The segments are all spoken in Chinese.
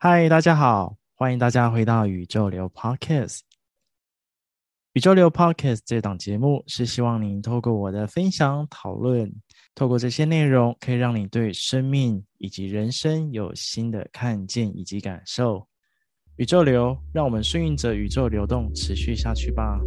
嗨，大家好，欢迎大家回到宇宙流 Podcast。宇宙流 Podcast 这档节目是希望您透过我的分享讨论，透过这些内容，可以让你对生命以及人生有新的看见以及感受。宇宙流，让我们顺应着宇宙流动，持续下去吧。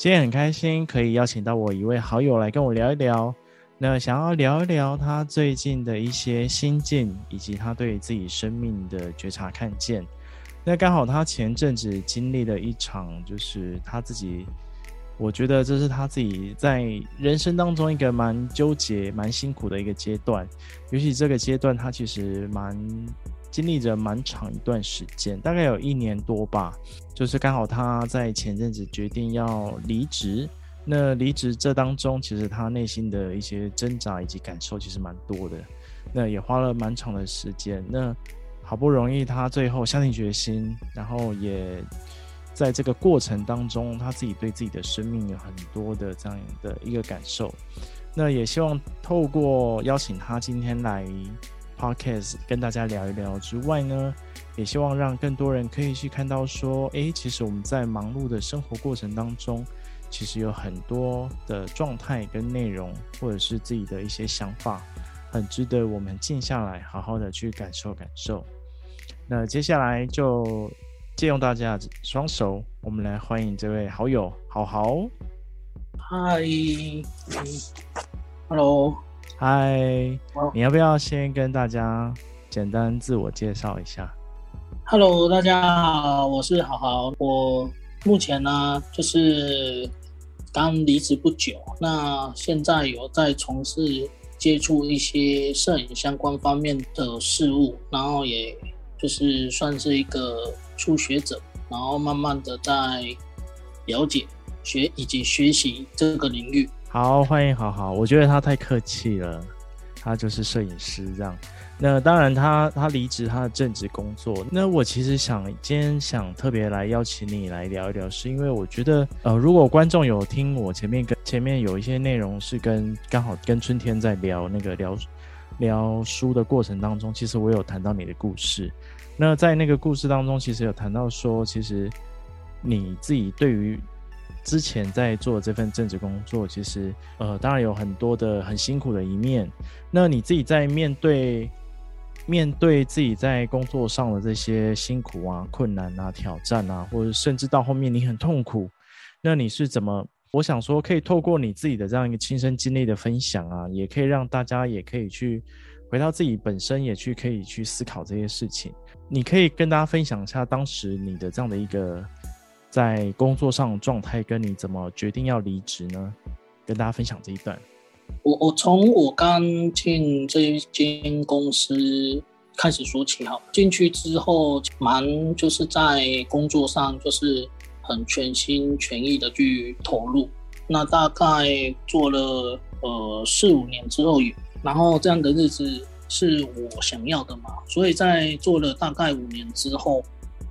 今天很开心，可以邀请到我一位好友来跟我聊一聊。那想要聊一聊他最近的一些心境，以及他对自己生命的觉察看见。那刚好他前阵子经历了一场，就是他自己，我觉得这是他自己在人生当中一个蛮纠结、蛮辛苦的一个阶段。尤其这个阶段，他其实蛮。经历着蛮长一段时间，大概有一年多吧。就是刚好他在前阵子决定要离职，那离职这当中，其实他内心的一些挣扎以及感受其实蛮多的。那也花了蛮长的时间。那好不容易他最后下定决心，然后也在这个过程当中，他自己对自己的生命有很多的这样的一个感受。那也希望透过邀请他今天来。Podcast 跟大家聊一聊之外呢，也希望让更多人可以去看到说，诶，其实我们在忙碌的生活过程当中，其实有很多的状态跟内容，或者是自己的一些想法，很值得我们静下来，好好的去感受感受。那接下来就借用大家双手，我们来欢迎这位好友，好好。嗨，Hello。嗨，你要不要先跟大家简单自我介绍一下？Hello，大家好，我是好好。我目前呢，就是刚离职不久，那现在有在从事接触一些摄影相关方面的事物，然后也就是算是一个初学者，然后慢慢的在了解学以及学习这个领域。好，欢迎好好。我觉得他太客气了，他就是摄影师这样。那当然他，他他离职他的正职工作。那我其实想今天想特别来邀请你来聊一聊，是因为我觉得，呃，如果观众有听我前面跟前面有一些内容是跟刚好跟春天在聊那个聊聊书的过程当中，其实我有谈到你的故事。那在那个故事当中，其实有谈到说，其实你自己对于。之前在做这份正职工作，其实呃，当然有很多的很辛苦的一面。那你自己在面对面对自己在工作上的这些辛苦啊、困难啊、挑战啊，或者甚至到后面你很痛苦，那你是怎么？我想说，可以透过你自己的这样一个亲身经历的分享啊，也可以让大家也可以去回到自己本身，也去可以去思考这些事情。你可以跟大家分享一下当时你的这样的一个。在工作上状态，跟你怎么决定要离职呢？跟大家分享这一段。我我从我刚进这一间公司开始说起哈，进去之后蛮就是在工作上就是很全心全意的去投入。那大概做了呃四五年之后，然后这样的日子是我想要的嘛，所以在做了大概五年之后。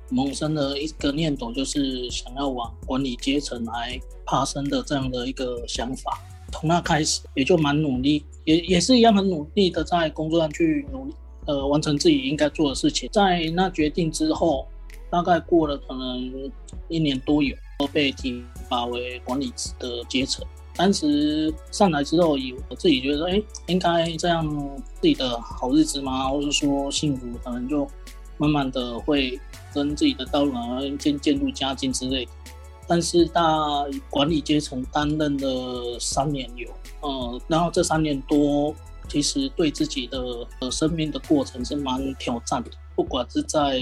萌生了一个念头，就是想要往管理阶层来爬升的这样的一个想法。从那开始，也就蛮努力，也也是一样很努力的在工作上去努力，呃，完成自己应该做的事情。在那决定之后，大概过了可能一年多有，被提拔为管理的阶层。当时上来之后，以我自己觉得，哎，应该这样自己的好日子吗？或者说幸福，可能就慢慢的会。跟自己的道路啊，渐渐入佳境之类的，但是大管理阶层担任了三年有，呃，然后这三年多，其实对自己的呃生命的过程是蛮挑战的，不管是在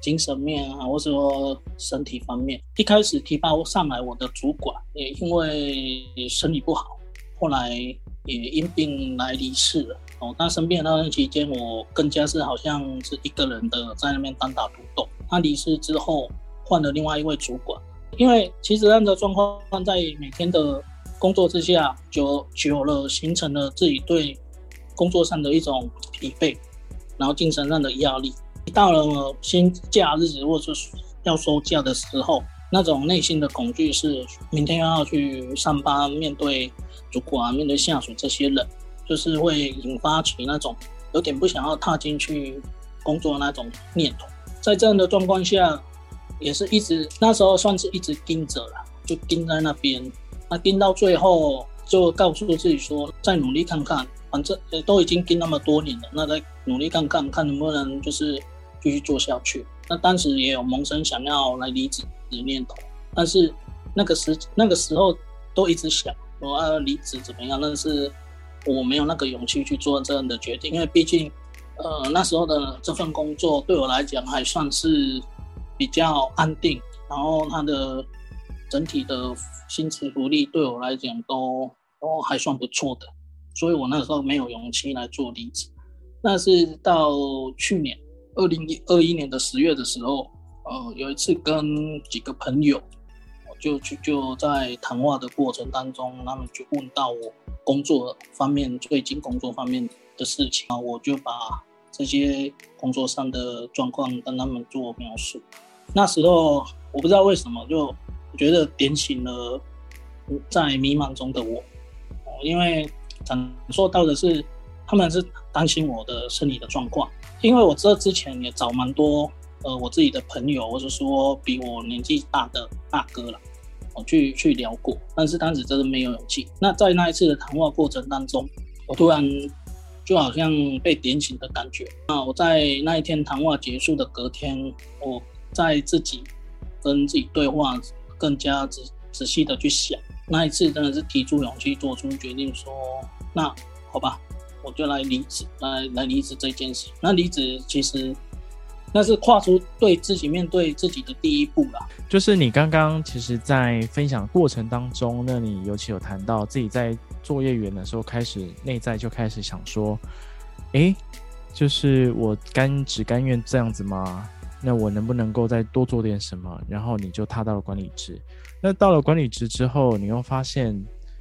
精神面啊，或者说身体方面。一开始提拔上来，我的主管也因为身体不好，后来也因病来离世了。哦，那生病的那段期间，我更加是好像是一个人的在那边单打独斗。他离世之后，换了另外一位主管，因为其实这样的状况在每天的工作之下，久久了形成了自己对工作上的一种疲惫，然后精神上的压力。到了新假日或者是要收假的时候，那种内心的恐惧是明天又要去上班，面对主管、面对下属这些人，就是会引发起那种有点不想要踏进去工作的那种念头。在这样的状况下，也是一直那时候算是一直盯着了，就盯在那边。那盯到最后，就告诉自己说，再努力看看，反正都已经盯那么多年了，那再努力看看，看能不能就是继续做下去。那当时也有萌生想要来离职的念头，但是那个时那个时候都一直想我要离职怎么样，但是我没有那个勇气去做这样的决定，因为毕竟呃那时候的这份工作对我来讲还算是比较安定，然后它的整体的薪资福利对我来讲都都还算不错的，所以我那时候没有勇气来做离职。那是到去年。二零二一年的十月的时候，呃，有一次跟几个朋友，就就就在谈话的过程当中，他们就问到我工作方面最近工作方面的事情啊，我就把这些工作上的状况跟他们做描述。那时候我不知道为什么，就觉得点醒了在迷茫中的我，因为感受到的是他们是担心我的身体的状况。因为我这之前也找蛮多呃我自己的朋友，或者说比我年纪大的大哥了，我去去聊过，但是当时真的没有勇气。那在那一次的谈话过程当中，我突然就好像被点醒的感觉。那我在那一天谈话结束的隔天，我在自己跟自己对话，更加仔仔细的去想，那一次真的是提出勇气做出决定说，说那好吧。我就来离职，来来离职这件事。那离职其实那是跨出对自己面对自己的第一步啦。就是你刚刚其实，在分享过程当中，那你尤其有谈到自己在作业员的时候，开始内在就开始想说，诶，就是我甘只甘愿这样子吗？那我能不能够再多做点什么？然后你就踏到了管理职。那到了管理职之后，你又发现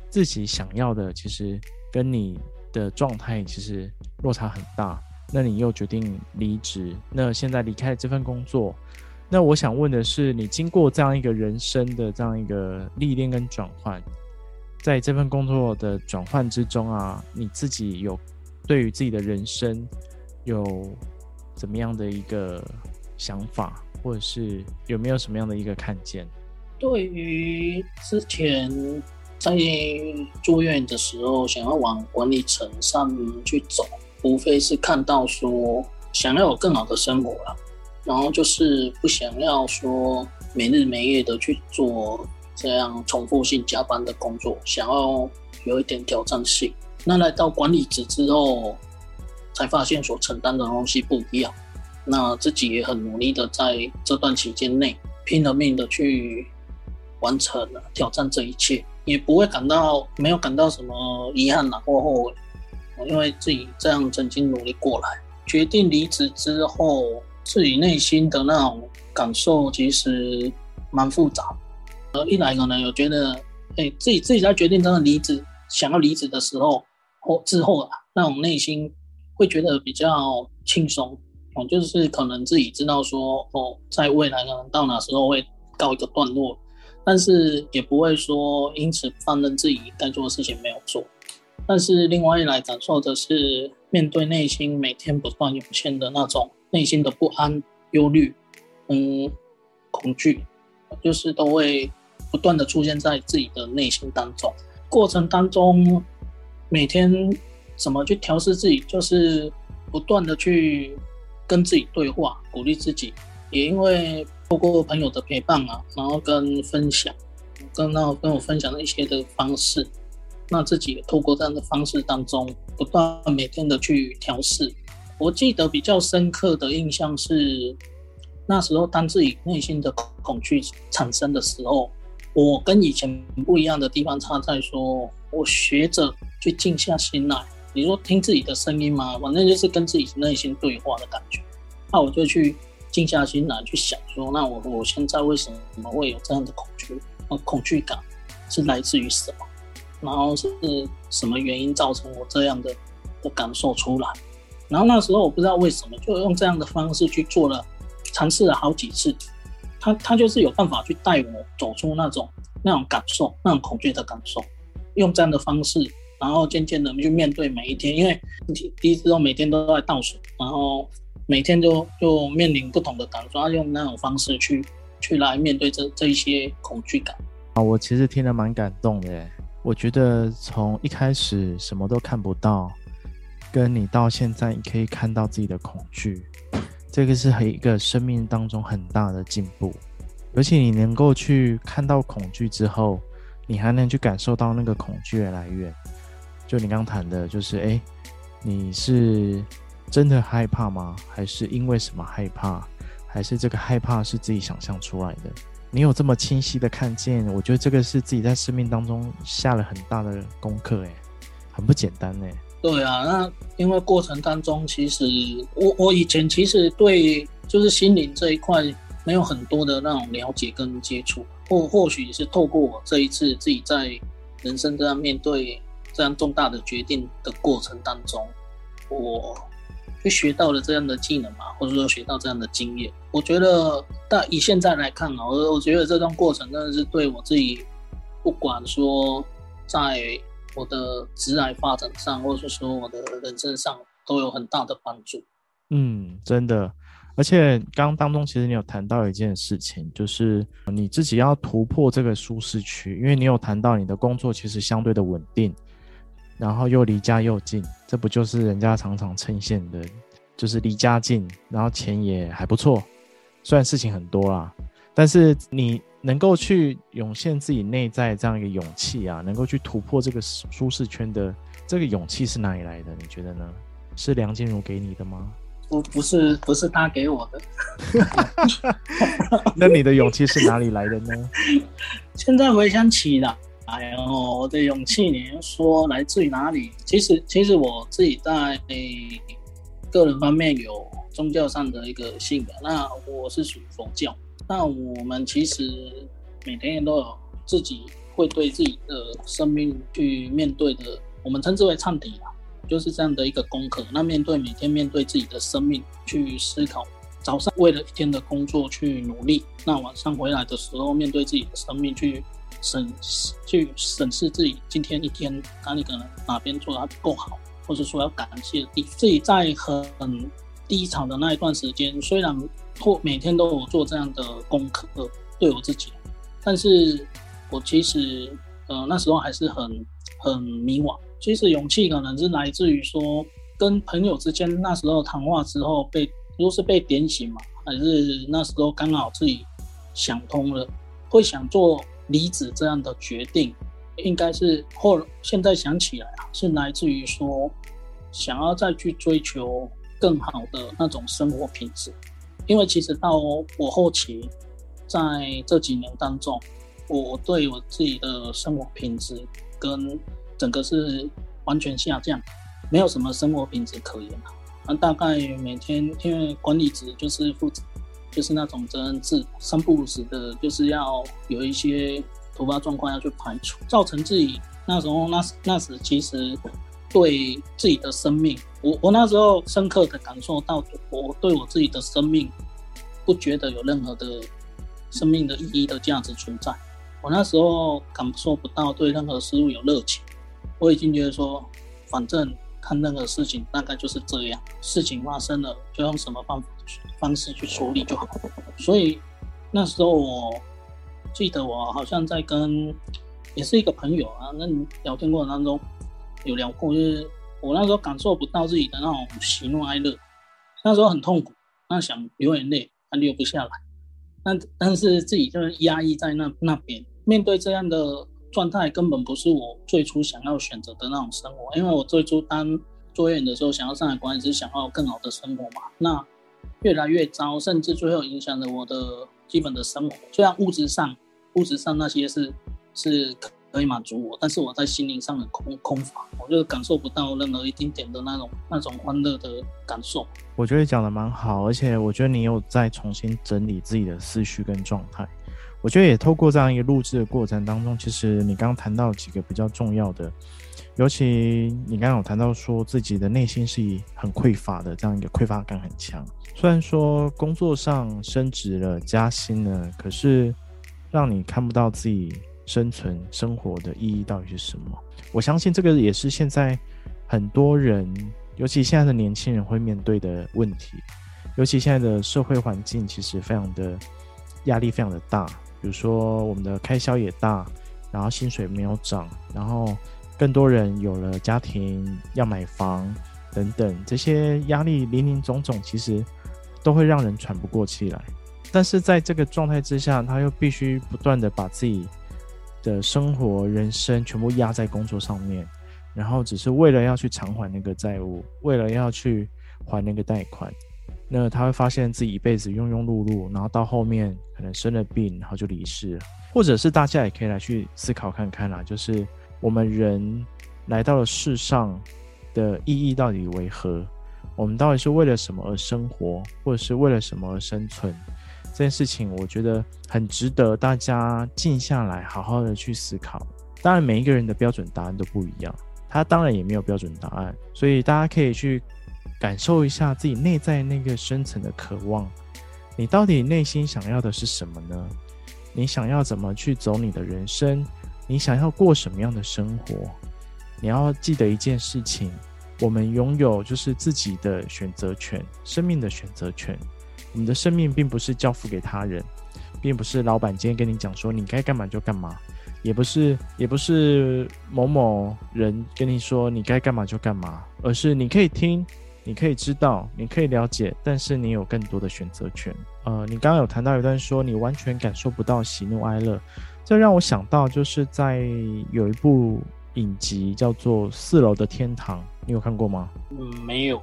自己想要的其实跟你。的状态其实落差很大，那你又决定离职，那现在离开了这份工作，那我想问的是，你经过这样一个人生的这样一个历练跟转换，在这份工作的转换之中啊，你自己有对于自己的人生有怎么样的一个想法，或者是有没有什么样的一个看见？对于之前。在住院的时候，想要往管理层上去走，无非是看到说想要有更好的生活了，然后就是不想要说没日没夜的去做这样重复性加班的工作，想要有一点挑战性。那来到管理职之后，才发现所承担的东西不一样。那自己也很努力的在这段期间内拼了命的去完成了挑战这一切。也不会感到没有感到什么遗憾呐或后悔，因为自己这样曾经努力过来。决定离职之后，自己内心的那种感受其实蛮复杂。呃，一来可能有觉得，哎、自己自己在决定真的离职，想要离职的时候或之后啊，那种内心会觉得比较轻松。哦，就是可能自己知道说，哦，在未来可能到哪时候会告一个段落。但是也不会说因此放任自己该做的事情没有做，但是另外一来感受的是面对内心每天不断涌现的那种内心的不安、忧虑、嗯、恐惧，就是都会不断的出现在自己的内心当中。过程当中，每天怎么去调试自己，就是不断的去跟自己对话，鼓励自己，也因为。透过朋友的陪伴啊，然后跟分享，跟那跟我分享的一些的方式，那自己也透过这样的方式当中，不断每天的去调试。我记得比较深刻的印象是，那时候当自己内心的恐惧产生的时候，我跟以前不一样的地方差在说，我学着去静下心来。你说听自己的声音吗？反正就是跟自己内心对话的感觉。那我就去。静下心来去想说，那我我现在为什么会有这样的恐惧？呃，恐惧感是来自于什么？然后是什么原因造成我这样的的感受出来？然后那时候我不知道为什么，就用这样的方式去做了，尝试了好几次。他他就是有办法去带我走出那种那种感受，那种恐惧的感受。用这样的方式，然后渐渐的去面对每一天，因为第一次都每天都在倒数，然后每天就就面临不同的感受，用那种方式去去来面对这这一些恐惧感。啊，我其实听得蛮感动的。我觉得从一开始什么都看不到，跟你到现在你可以看到自己的恐惧，这个是一个生命当中很大的进步。而且你能够去看到恐惧之后。你还能去感受到那个恐惧的来源，就你刚谈的，就是哎，你是真的害怕吗？还是因为什么害怕？还是这个害怕是自己想象出来的？你有这么清晰的看见，我觉得这个是自己在生命当中下了很大的功课，哎，很不简单哎。对啊，那因为过程当中，其实我我以前其实对就是心灵这一块没有很多的那种了解跟接触。或或许是透过我这一次自己在人生这样面对这样重大的决定的过程当中，我就学到了这样的技能嘛，或者说学到这样的经验。我觉得，但以现在来看啊，我我觉得这段过程真的是对我自己，不管说在我的职业发展上，或者说我的人生上，都有很大的帮助。嗯，真的。而且刚当中，其实你有谈到一件事情，就是你自己要突破这个舒适区，因为你有谈到你的工作其实相对的稳定，然后又离家又近，这不就是人家常常称羡的，就是离家近，然后钱也还不错，虽然事情很多啦，但是你能够去涌现自己内在这样一个勇气啊，能够去突破这个舒适圈的这个勇气是哪里来的？你觉得呢？是梁静茹给你的吗？不不是不是他给我的，那你的勇气是哪里来的呢？现在回想起来，哎呦，我的勇气，你说来自于哪里？其实其实我自己在个人方面有宗教上的一个信仰，那我是属于佛教，那我们其实每天都有自己会对自己的生命去面对的，我们称之为忏悔。就是这样的一个功课。那面对每天面对自己的生命去思考，早上为了一天的工作去努力，那晚上回来的时候面对自己的生命去审去审视自己今天一天哪里可能哪边做得不够好，或者说要感谢自己在很低潮的那一段时间，虽然或每天都有做这样的功课对我自己，但是我其实呃那时候还是很很迷惘。其实勇气可能是来自于说，跟朋友之间那时候谈话之后被，如果是被点醒嘛，还是那时候刚好自己想通了，会想做离职这样的决定，应该是或现在想起来啊，是来自于说，想要再去追求更好的那种生活品质，因为其实到我后期，在这几年当中，我对我自己的生活品质跟整个是完全下降，没有什么生活品质可言啊。那大概每天因为管理职就是负责，就是那种责任制，三不五时的，就是要有一些突发状况要去排除，造成自己那时候那那时其实对自己的生命，我我那时候深刻的感受到，我对我自己的生命不觉得有任何的生命的意义的价值存在。我那时候感受不到对任何事物有热情。我已经觉得说，反正看任何事情大概就是这样，事情发生了就用什么方法方式去处理就好。所以那时候我记得我好像在跟也是一个朋友啊，那聊天过程当中有聊过，就是我那时候感受不到自己的那种喜怒哀乐，那时候很痛苦，那想流眼泪还流不下来，但但是自己就是压抑在那那边，面对这样的。状态根本不是我最初想要选择的那种生活，因为我最初当作业员的时候，想要上来管理，是想要更好的生活嘛。那越来越糟，甚至最后影响了我的基本的生活。虽然物质上，物质上那些是是可以满足我，但是我在心灵上的空空乏，我就感受不到任何一丁点的那种那种欢乐的感受。我觉得讲得蛮好，而且我觉得你有在重新整理自己的思绪跟状态。我觉得也透过这样一个录制的过程当中，其实你刚刚谈到几个比较重要的，尤其你刚刚有谈到说自己的内心是很匮乏的，这样一个匮乏感很强。虽然说工作上升职了、加薪了，可是让你看不到自己。生存生活的意义到底是什么？我相信这个也是现在很多人，尤其现在的年轻人会面对的问题。尤其现在的社会环境其实非常的压力非常的大，比如说我们的开销也大，然后薪水没有涨，然后更多人有了家庭要买房等等，这些压力林林总总，其实都会让人喘不过气来。但是在这个状态之下，他又必须不断的把自己。的生活、人生全部压在工作上面，然后只是为了要去偿还那个债务，为了要去还那个贷款，那他会发现自己一辈子庸庸碌碌，然后到后面可能生了病，然后就离世了。或者是大家也可以来去思考看看啦，就是我们人来到了世上的意义到底为何？我们到底是为了什么而生活，或者是为了什么而生存？这件事情我觉得很值得大家静下来，好好的去思考。当然，每一个人的标准答案都不一样，他当然也没有标准答案，所以大家可以去感受一下自己内在那个深层的渴望。你到底内心想要的是什么呢？你想要怎么去走你的人生？你想要过什么样的生活？你要记得一件事情：我们拥有就是自己的选择权，生命的选择权。我们的生命并不是交付给他人，并不是老板今天跟你讲说你该干嘛就干嘛，也不是也不是某某人跟你说你该干嘛就干嘛，而是你可以听，你可以知道，你可以了解，但是你有更多的选择权。呃，你刚刚有谈到一段说你完全感受不到喜怒哀乐，这让我想到就是在有一部影集叫做《四楼的天堂》，你有看过吗？嗯，没有。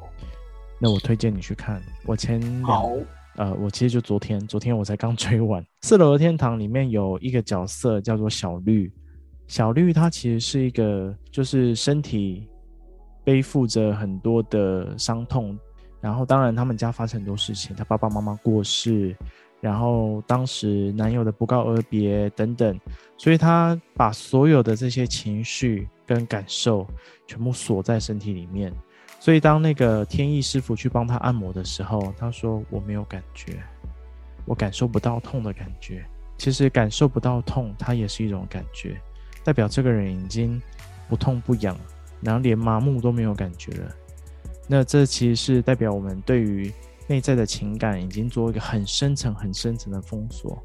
那我推荐你去看。我前好。呃，我其实就昨天，昨天我才刚 追完《四楼的天堂》，里面有一个角色叫做小绿。小绿她其实是一个，就是身体背负着很多的伤痛，然后当然他们家发生很多事情，她爸爸妈妈过世，然后当时男友的不告而别等等，所以她把所有的这些情绪跟感受全部锁在身体里面。所以，当那个天意师傅去帮他按摩的时候，他说：“我没有感觉，我感受不到痛的感觉。其实感受不到痛，它也是一种感觉，代表这个人已经不痛不痒，然后连麻木都没有感觉了。那这其实是代表我们对于内在的情感已经做一个很深层、很深层的封锁。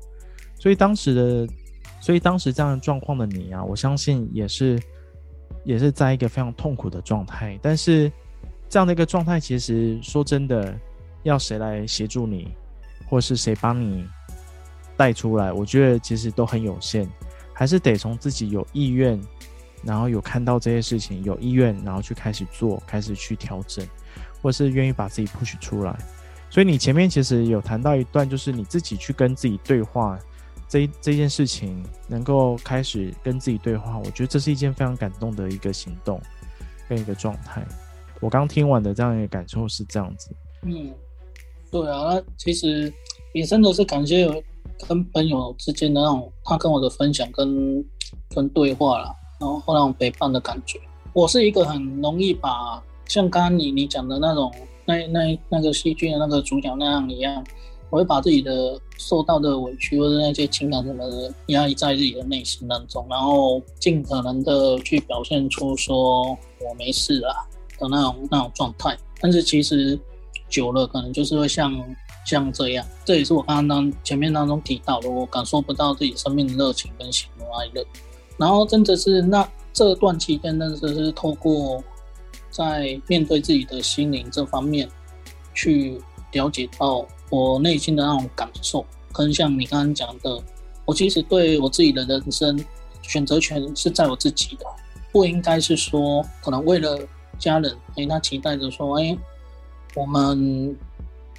所以当时的，所以当时这样的状况的你啊，我相信也是，也是在一个非常痛苦的状态，但是。”这样的一个状态，其实说真的，要谁来协助你，或是谁帮你带出来，我觉得其实都很有限，还是得从自己有意愿，然后有看到这些事情，有意愿，然后去开始做，开始去调整，或是愿意把自己 push 出来。所以你前面其实有谈到一段，就是你自己去跟自己对话，这这件事情能够开始跟自己对话，我觉得这是一件非常感动的一个行动跟一个状态。我刚听完的这样一个感受是这样子，嗯，对啊，那其实也真的是感谢有跟朋友之间的那种他跟我的分享跟跟对话啦，然后那种陪伴的感觉。我是一个很容易把像刚刚你你讲的那种那那那个戏剧的那个主角那样一样，我会把自己的受到的委屈或者那些情感什么的压抑在自己的内心当中，然后尽可能的去表现出说我没事啊。的那种那种状态，但是其实久了可能就是会像像这样，这也是我刚刚当前面当中提到的，我感受不到自己生命的热情跟喜怒哀乐。然后真的是那这段期间，真的是透过在面对自己的心灵这方面，去了解到我内心的那种感受，跟像你刚刚讲的，我其实对我自己的人生选择权是在我自己的，不应该是说可能为了。家人，哎，他期待着说，哎，我们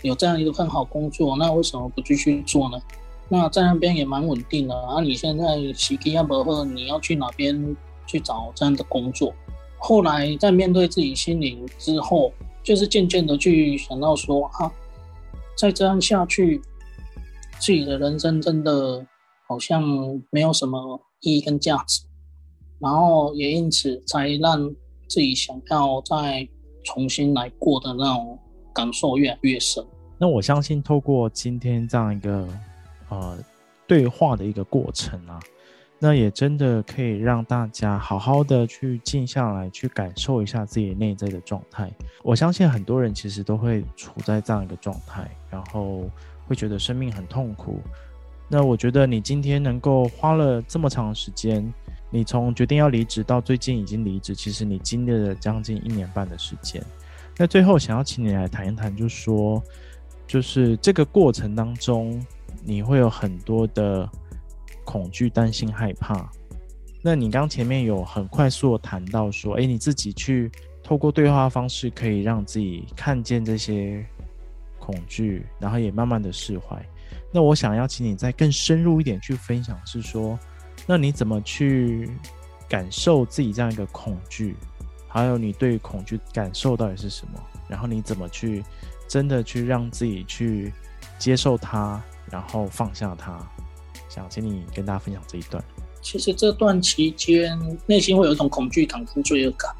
有这样一个很好工作，那为什么不继续做呢？那在那边也蛮稳定的。啊，你现在时机要不好，你要去哪边去找这样的工作？后来在面对自己心灵之后，就是渐渐的去想到说，啊，再这样下去，自己的人生真的好像没有什么意义跟价值。然后也因此才让自己想要再重新来过的那种感受越来越深。那我相信，透过今天这样一个呃对话的一个过程啊，那也真的可以让大家好好的去静下来，去感受一下自己内在的状态。我相信很多人其实都会处在这样一个状态，然后会觉得生命很痛苦。那我觉得你今天能够花了这么长时间。你从决定要离职到最近已经离职，其实你经历了将近一年半的时间。那最后想要请你来谈一谈，就是说，就是这个过程当中，你会有很多的恐惧、担心、害怕。那你刚前面有很快速的谈到说，哎，你自己去透过对话方式，可以让自己看见这些恐惧，然后也慢慢的释怀。那我想要请你再更深入一点去分享，是说。那你怎么去感受自己这样一个恐惧？还有你对恐惧感受到底是什么？然后你怎么去真的去让自己去接受它，然后放下它？想请你跟大家分享这一段。其实这段期间内心会有一种恐惧感跟罪恶感，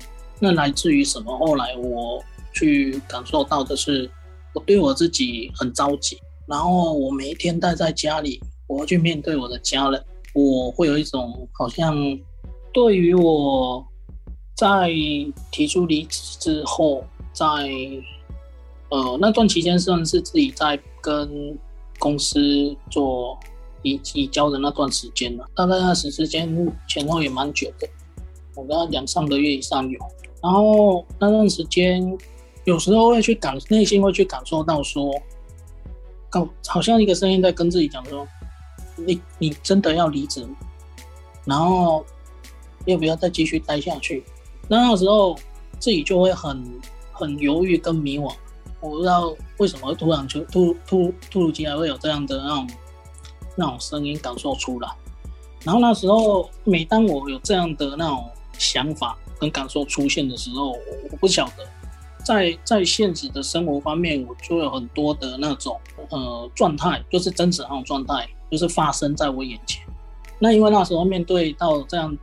那来自于什么？后来我去感受到的是，我对我自己很着急，然后我每一天待在家里，我要去面对我的家人。我会有一种好像，对于我在提出离职之后，在呃那段期间算是自己在跟公司做移移交的那段时间了，大概那时时间前后也蛮久的，我跟他两三个月以上有。然后那段时间有时候会去感内心会去感受到说，感好像一个声音在跟自己讲说。你你真的要离职，然后要不要再继续待下去？那个时候自己就会很很犹豫跟迷惘。我不知道为什么突然就突突突如其来会有这样的那种那种声音感受出来。然后那时候每当我有这样的那种想法跟感受出现的时候，我不晓得在在现实的生活方面，我就有很多的那种呃状态，就是真实那种状态。就是发生在我眼前，那因为那时候面对到这样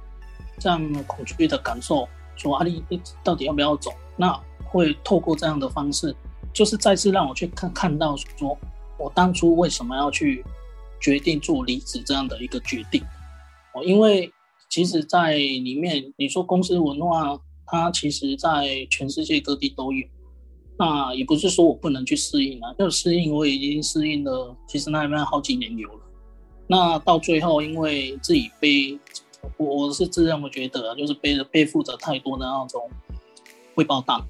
这样恐惧的感受，说阿丽，到底要不要走？那会透过这样的方式，就是再次让我去看看到，说我当初为什么要去决定做离职这样的一个决定。哦，因为其实，在里面你说公司文化，它其实在全世界各地都有。那也不是说我不能去适应啊，要适应我已经适应了，其实那边好几年有了。那到最后，因为自己背，我我是自认为觉得，就是背着背负着太多的那种未爆弹。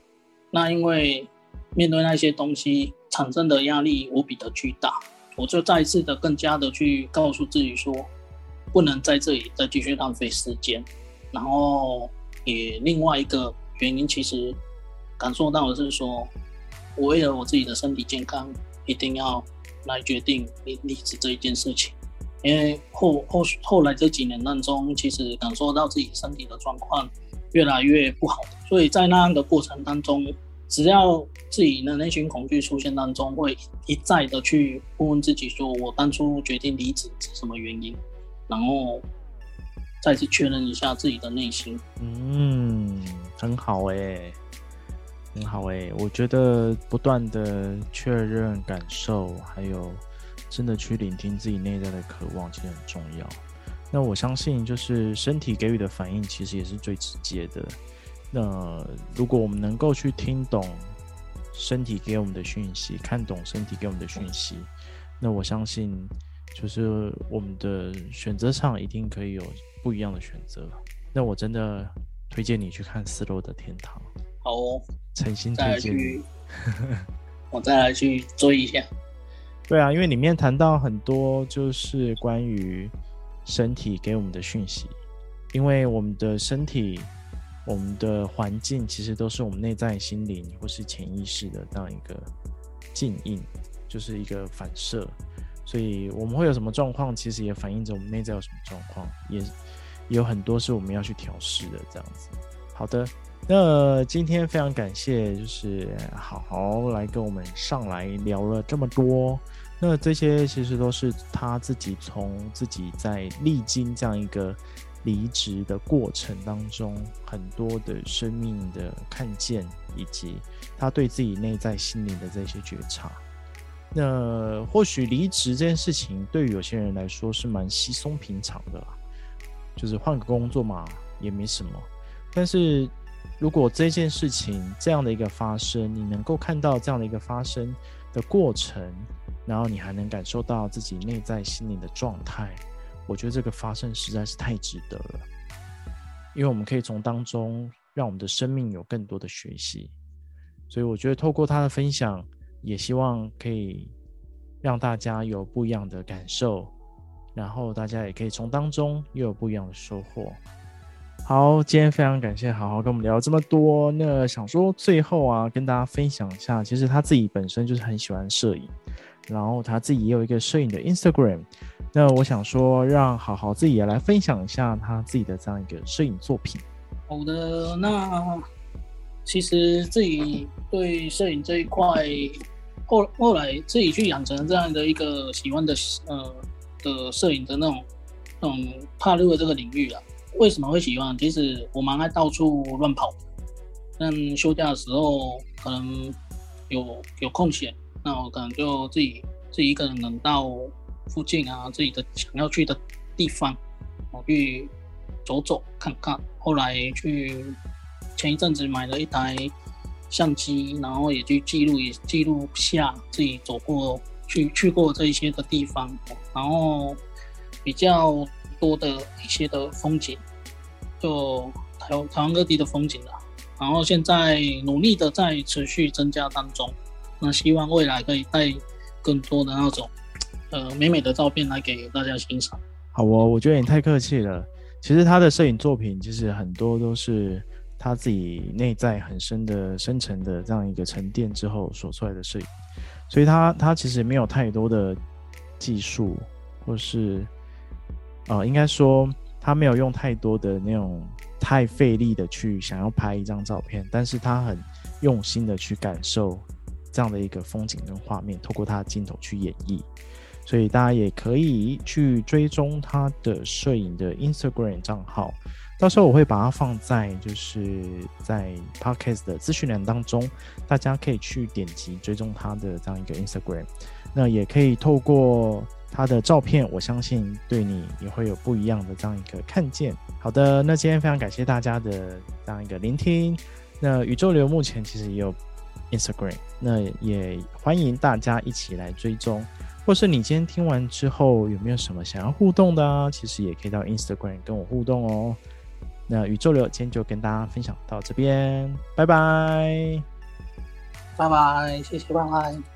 那因为面对那些东西产生的压力无比的巨大，我就再一次的更加的去告诉自己说，不能在这里再继续浪费时间。然后也另外一个原因，其实感受到的是说，我为了我自己的身体健康，一定要来决定离离职这一件事情。因为后后后来这几年当中，其实感受到自己身体的状况越来越不好，所以在那样的过程当中，只要自己的内心恐惧出现当中，会一再的去问问自己：说我当初决定离职是什么原因？然后再次确认一下自己的内心。嗯，很好哎、很好哎、我觉得不断的确认感受，还有。真的去聆听自己内在的渴望，其实很重要。那我相信，就是身体给予的反应，其实也是最直接的。那如果我们能够去听懂身体给我们的讯息，看懂身体给我们的讯息，那我相信，就是我们的选择上一定可以有不一样的选择。那我真的推荐你去看《四楼的天堂》。好哦，诚心推荐。我再来去追一下。对啊，因为里面谈到很多就是关于身体给我们的讯息，因为我们的身体、我们的环境其实都是我们内在心灵或是潜意识的这样一个镜映，就是一个反射。所以我们会有什么状况，其实也反映着我们内在有什么状况，也也有很多是我们要去调试的这样子。好的，那今天非常感谢，就是好好来跟我们上来聊了这么多。那这些其实都是他自己从自己在历经这样一个离职的过程当中，很多的生命的看见，以及他对自己内在心灵的这些觉察。那或许离职这件事情对于有些人来说是蛮稀松平常的啦，就是换个工作嘛，也没什么。但是如果这件事情这样的一个发生，你能够看到这样的一个发生的过程。然后你还能感受到自己内在心灵的状态，我觉得这个发生实在是太值得了，因为我们可以从当中让我们的生命有更多的学习，所以我觉得透过他的分享，也希望可以让大家有不一样的感受，然后大家也可以从当中又有不一样的收获。好，今天非常感谢好好跟我们聊这么多。那想说最后啊，跟大家分享一下，其实他自己本身就是很喜欢摄影。然后他自己也有一个摄影的 Instagram，那我想说，让好好自己也来分享一下他自己的这样一个摄影作品。好的，那其实自己对摄影这一块，后后来自己去养成这样的一个喜欢的呃的摄影的那种那种踏入了这个领域啊。为什么会喜欢？其实我蛮爱到处乱跑，但休假的时候可能有有空闲。那我可能就自己自己一个人能到附近啊，自己的想要去的地方，我去走走看看。后来去前一阵子买了一台相机，然后也去记录，也记录下自己走过去去过这一些的地方，然后比较多的一些的风景，就台台湾各地的风景了。然后现在努力的在持续增加当中。那希望未来可以带更多的那种，呃，美美的照片来给大家欣赏。好哦，我觉得你太客气了。其实他的摄影作品，其实很多都是他自己内在很深的、深层的这样一个沉淀之后所出来的摄影。所以他他其实没有太多的技术，或是，呃，应该说他没有用太多的那种太费力的去想要拍一张照片，但是他很用心的去感受。这样的一个风景跟画面，透过他的镜头去演绎，所以大家也可以去追踪他的摄影的 Instagram 账号，到时候我会把它放在就是在 Podcast 的资讯栏当中，大家可以去点击追踪他的这样一个 Instagram，那也可以透过他的照片，我相信对你也会有不一样的这样一个看见。好的，那今天非常感谢大家的这样一个聆听，那宇宙流目前其实也有。Instagram，那也欢迎大家一起来追踪，或是你今天听完之后有没有什么想要互动的？其实也可以到 Instagram 跟我互动哦。那宇宙流今天就跟大家分享到这边，拜拜，拜拜，谢谢，拜拜。